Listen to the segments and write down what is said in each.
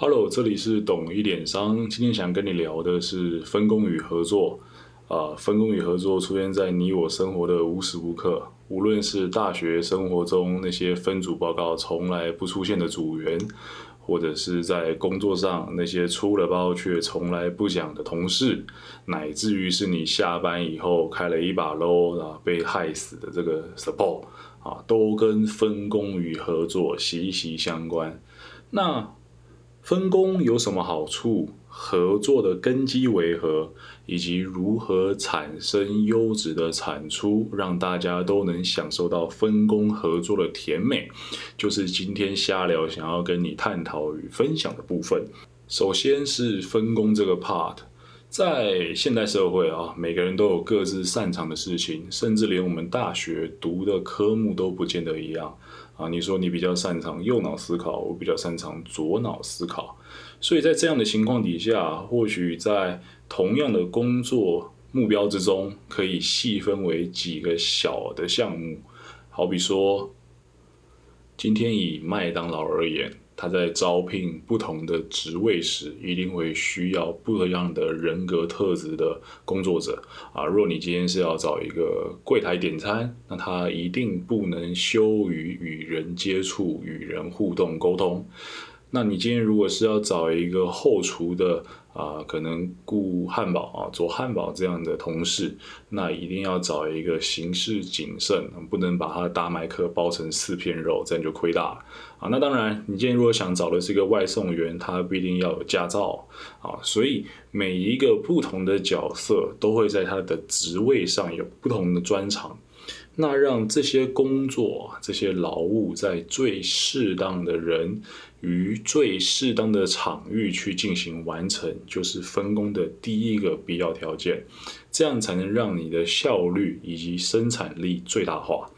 Hello，这里是懂一点商，今天想跟你聊的是分工与合作。啊，分工与合作出现在你我生活的无时无刻，无论是大学生活中那些分组报告从来不出现的组员，或者是在工作上那些出了包却从来不讲的同事，乃至于是你下班以后开了一把 low 啊被害死的这个 support 啊，都跟分工与合作息息相关。那分工有什么好处？合作的根基为何？以及如何产生优质的产出，让大家都能享受到分工合作的甜美，就是今天瞎聊想要跟你探讨与分享的部分。首先是分工这个 part，在现代社会啊，每个人都有各自擅长的事情，甚至连我们大学读的科目都不见得一样。啊，你说你比较擅长右脑思考，我比较擅长左脑思考，所以在这样的情况底下，或许在同样的工作目标之中，可以细分为几个小的项目，好比说，今天以麦当劳而言。他在招聘不同的职位时，一定会需要不一样的人格特质的工作者啊。若你今天是要找一个柜台点餐，那他一定不能羞于与人接触、与人互动沟通。那你今天如果是要找一个后厨的啊，可能雇汉堡啊，做汉堡这样的同事，那一定要找一个行事谨慎，不能把他的大麦克包成四片肉，这样就亏大了啊。那当然，你今天如果想找的是一个外送员，他不一定要有驾照啊。所以每一个不同的角色都会在他的职位上有不同的专长。那让这些工作、这些劳务在最适当的人与最适当的场域去进行完成，就是分工的第一个必要条件。这样才能让你的效率以及生产力最大化。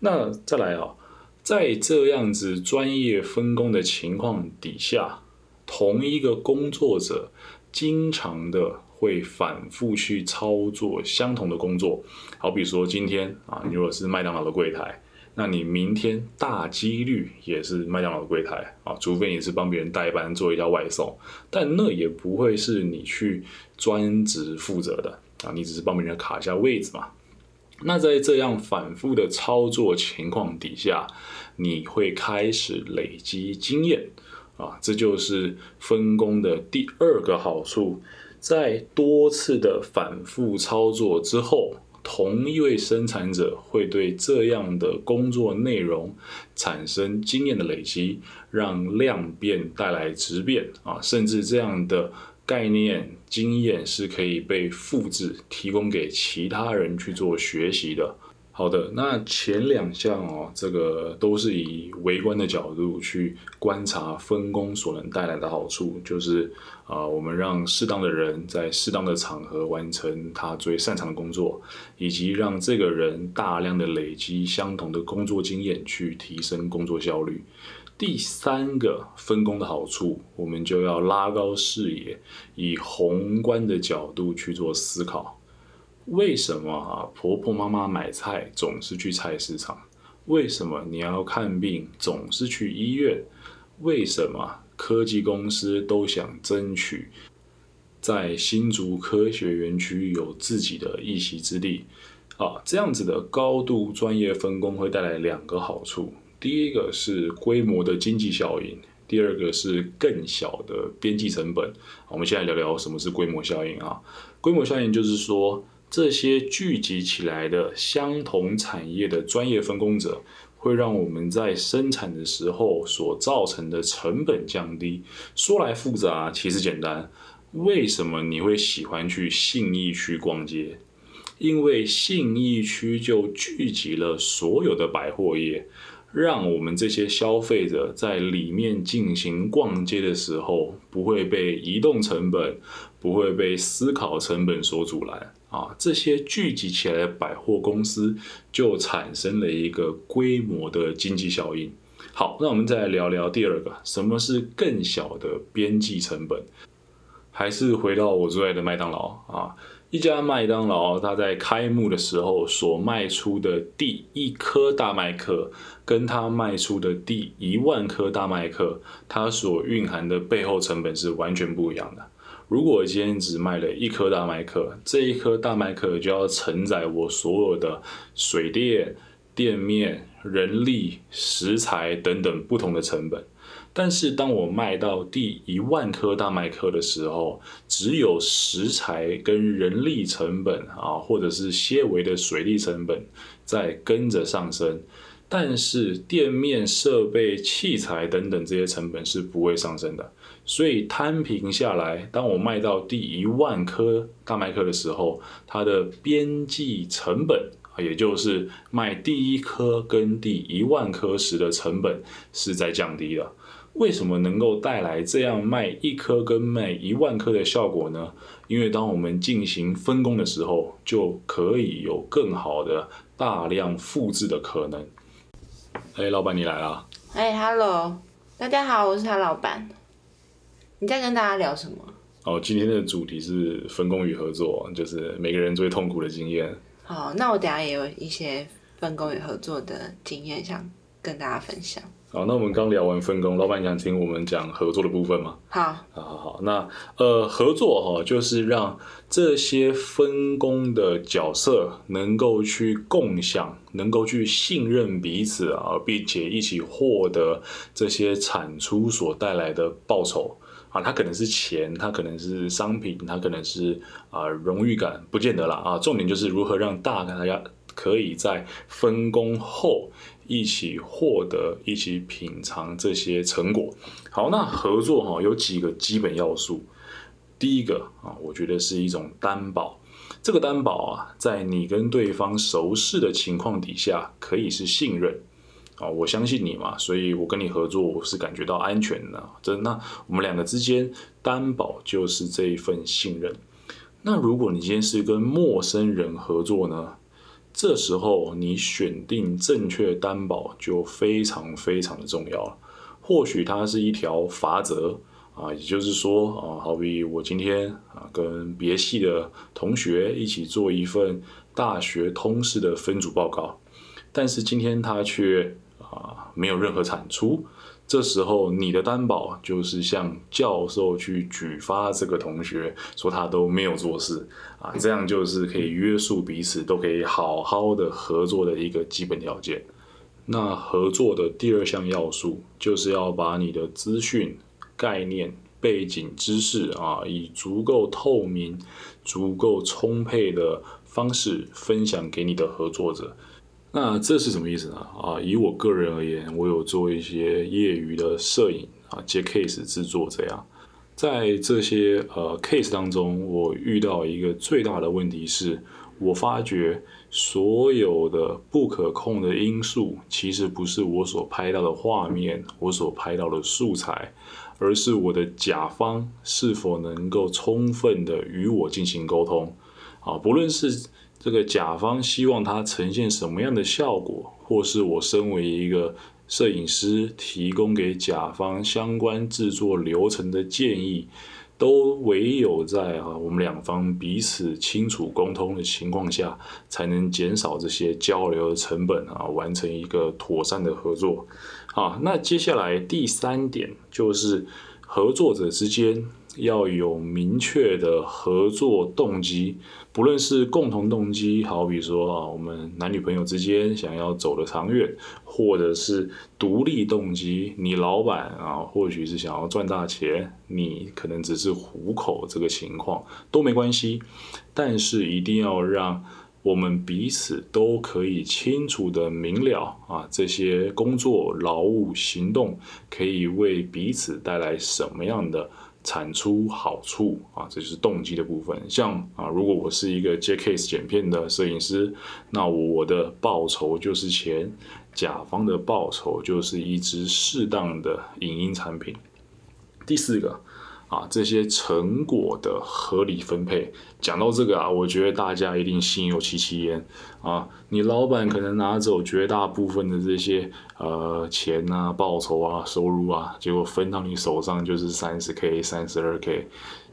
那再来啊，在这样子专业分工的情况底下，同一个工作者经常的。会反复去操作相同的工作，好比说今天啊，你如果是麦当劳的柜台，那你明天大几率也是麦当劳的柜台啊，除非你是帮别人代班做一下外送，但那也不会是你去专职负责的啊，你只是帮别人卡一下位置嘛。那在这样反复的操作情况底下，你会开始累积经验啊，这就是分工的第二个好处。在多次的反复操作之后，同一位生产者会对这样的工作内容产生经验的累积，让量变带来质变啊，甚至这样的概念经验是可以被复制，提供给其他人去做学习的。好的，那前两项哦，这个都是以微观的角度去观察分工所能带来的好处，就是啊，我们让适当的人在适当的场合完成他最擅长的工作，以及让这个人大量的累积相同的工作经验，去提升工作效率。第三个分工的好处，我们就要拉高视野，以宏观的角度去做思考。为什么啊？婆婆妈妈买菜总是去菜市场？为什么你要看病总是去医院？为什么科技公司都想争取在新竹科学园区有自己的一席之地？啊，这样子的高度专业分工会带来两个好处：第一个是规模的经济效应，第二个是更小的边际成本。我们现在聊聊什么是规模效应啊？规模效应就是说。这些聚集起来的相同产业的专业分工者，会让我们在生产的时候所造成的成本降低。说来复杂，其实简单。为什么你会喜欢去信义区逛街？因为信义区就聚集了所有的百货业，让我们这些消费者在里面进行逛街的时候，不会被移动成本，不会被思考成本所阻拦。啊，这些聚集起来的百货公司就产生了一个规模的经济效应。好，那我们再来聊聊第二个，什么是更小的边际成本？还是回到我最爱的麦当劳啊？一家麦当劳，它在开幕的时候所卖出的第一颗大麦克，跟它卖出的第一万颗大麦克，它所蕴含的背后成本是完全不一样的。如果今天只卖了一颗大麦克，这一颗大麦克就要承载我所有的水电、店面、人力、食材等等不同的成本。但是当我卖到第一万颗大麦克的时候，只有食材跟人力成本啊，或者是些微的水利成本在跟着上升，但是店面设备、器材等等这些成本是不会上升的。所以摊平下来，当我卖到第一万颗大麦克的时候，它的边际成本，也就是卖第一颗跟第一万颗时的成本是在降低的。为什么能够带来这样卖一颗跟卖一万颗的效果呢？因为当我们进行分工的时候，就可以有更好的大量复制的可能。哎，老板你来啦！哎，Hello，大家好，我是他老板。你在跟大家聊什么？哦，今天的主题是分工与合作，就是每个人最痛苦的经验。好，那我等下也有一些分工与合作的经验想跟大家分享。好，那我们刚聊完分工，老板想听我们讲合作的部分吗？好，好好好，那呃，合作哈，就是让这些分工的角色能够去共享，能够去信任彼此啊，并且一起获得这些产出所带来的报酬啊，它可能是钱，它可能是商品，它可能是啊荣誉感，不见得啦啊，重点就是如何让大大家可以在分工后。一起获得，一起品尝这些成果。好，那合作哈有几个基本要素。第一个啊，我觉得是一种担保。这个担保啊，在你跟对方熟识的情况底下，可以是信任啊，我相信你嘛，所以我跟你合作，我是感觉到安全的。这那我们两个之间担保就是这一份信任。那如果你今天是跟陌生人合作呢？这时候你选定正确担保就非常非常的重要了。或许它是一条法则啊，也就是说啊，好比我今天啊跟别系的同学一起做一份大学通识的分组报告，但是今天他却啊没有任何产出。这时候，你的担保就是向教授去举发这个同学，说他都没有做事啊，这样就是可以约束彼此，都可以好好的合作的一个基本条件。那合作的第二项要素，就是要把你的资讯、概念、背景知识啊，以足够透明、足够充沛的方式分享给你的合作者。那这是什么意思呢？啊，以我个人而言，我有做一些业余的摄影啊，接 case 制作这样。在这些呃 case 当中，我遇到一个最大的问题是，我发觉所有的不可控的因素，其实不是我所拍到的画面，我所拍到的素材，而是我的甲方是否能够充分的与我进行沟通。啊，不论是这个甲方希望它呈现什么样的效果，或是我身为一个摄影师提供给甲方相关制作流程的建议，都唯有在啊我们两方彼此清楚沟通的情况下，才能减少这些交流的成本啊，完成一个妥善的合作。好，那接下来第三点就是合作者之间。要有明确的合作动机，不论是共同动机，好比说啊，我们男女朋友之间想要走得长远，或者是独立动机，你老板啊，或许是想要赚大钱，你可能只是糊口，这个情况都没关系，但是一定要让我们彼此都可以清楚的明了啊，这些工作劳务行动可以为彼此带来什么样的。产出好处啊，这就是动机的部分。像啊，如果我是一个 J.K.S 剪片的摄影师，那我的报酬就是钱，甲方的报酬就是一支适当的影音产品。第四个。啊，这些成果的合理分配，讲到这个啊，我觉得大家一定心有戚戚焉啊。你老板可能拿走绝大部分的这些呃钱啊、报酬啊、收入啊，结果分到你手上就是三十 k、三十二 k，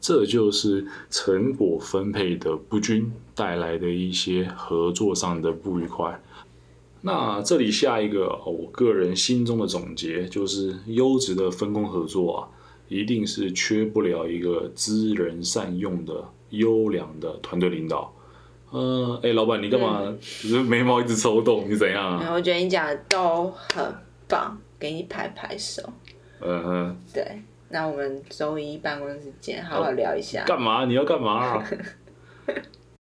这就是成果分配的不均带来的一些合作上的不愉快。那这里下一个我个人心中的总结就是，优质的分工合作啊，一定是缺不了一个知人善用的优良的团队领导。呃，哎，老板，你干嘛？就是眉毛一直抽动，你怎样啊？我觉得你讲的都很棒，给你拍拍手。嗯哼。对，那我们周一办公室见，好好聊一下。干嘛？你要干嘛？